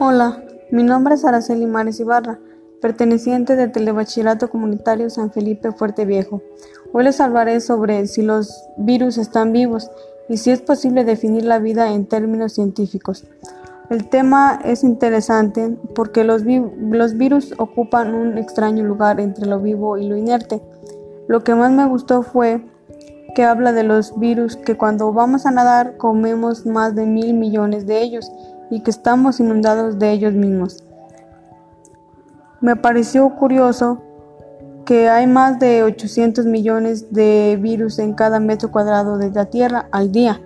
Hola, mi nombre es Araceli Mares Ibarra, perteneciente del Telebachillerato Comunitario San Felipe Fuerte Viejo. Hoy les hablaré sobre si los virus están vivos y si es posible definir la vida en términos científicos. El tema es interesante porque los, los virus ocupan un extraño lugar entre lo vivo y lo inerte. Lo que más me gustó fue que habla de los virus que cuando vamos a nadar comemos más de mil millones de ellos y que estamos inundados de ellos mismos. Me pareció curioso que hay más de 800 millones de virus en cada metro cuadrado de la Tierra al día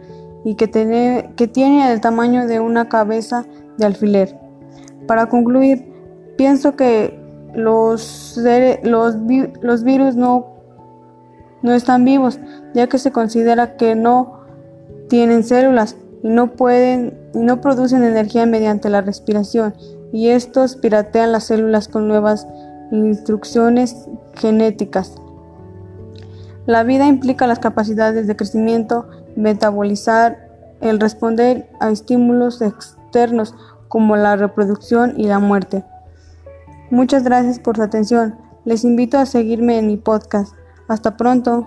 y que tiene, que tiene el tamaño de una cabeza de alfiler. Para concluir, pienso que los, los, los virus no, no están vivos, ya que se considera que no tienen células no pueden no producen energía mediante la respiración y estos piratean las células con nuevas instrucciones genéticas. La vida implica las capacidades de crecimiento, metabolizar, el responder a estímulos externos como la reproducción y la muerte. Muchas gracias por su atención. Les invito a seguirme en mi podcast. Hasta pronto.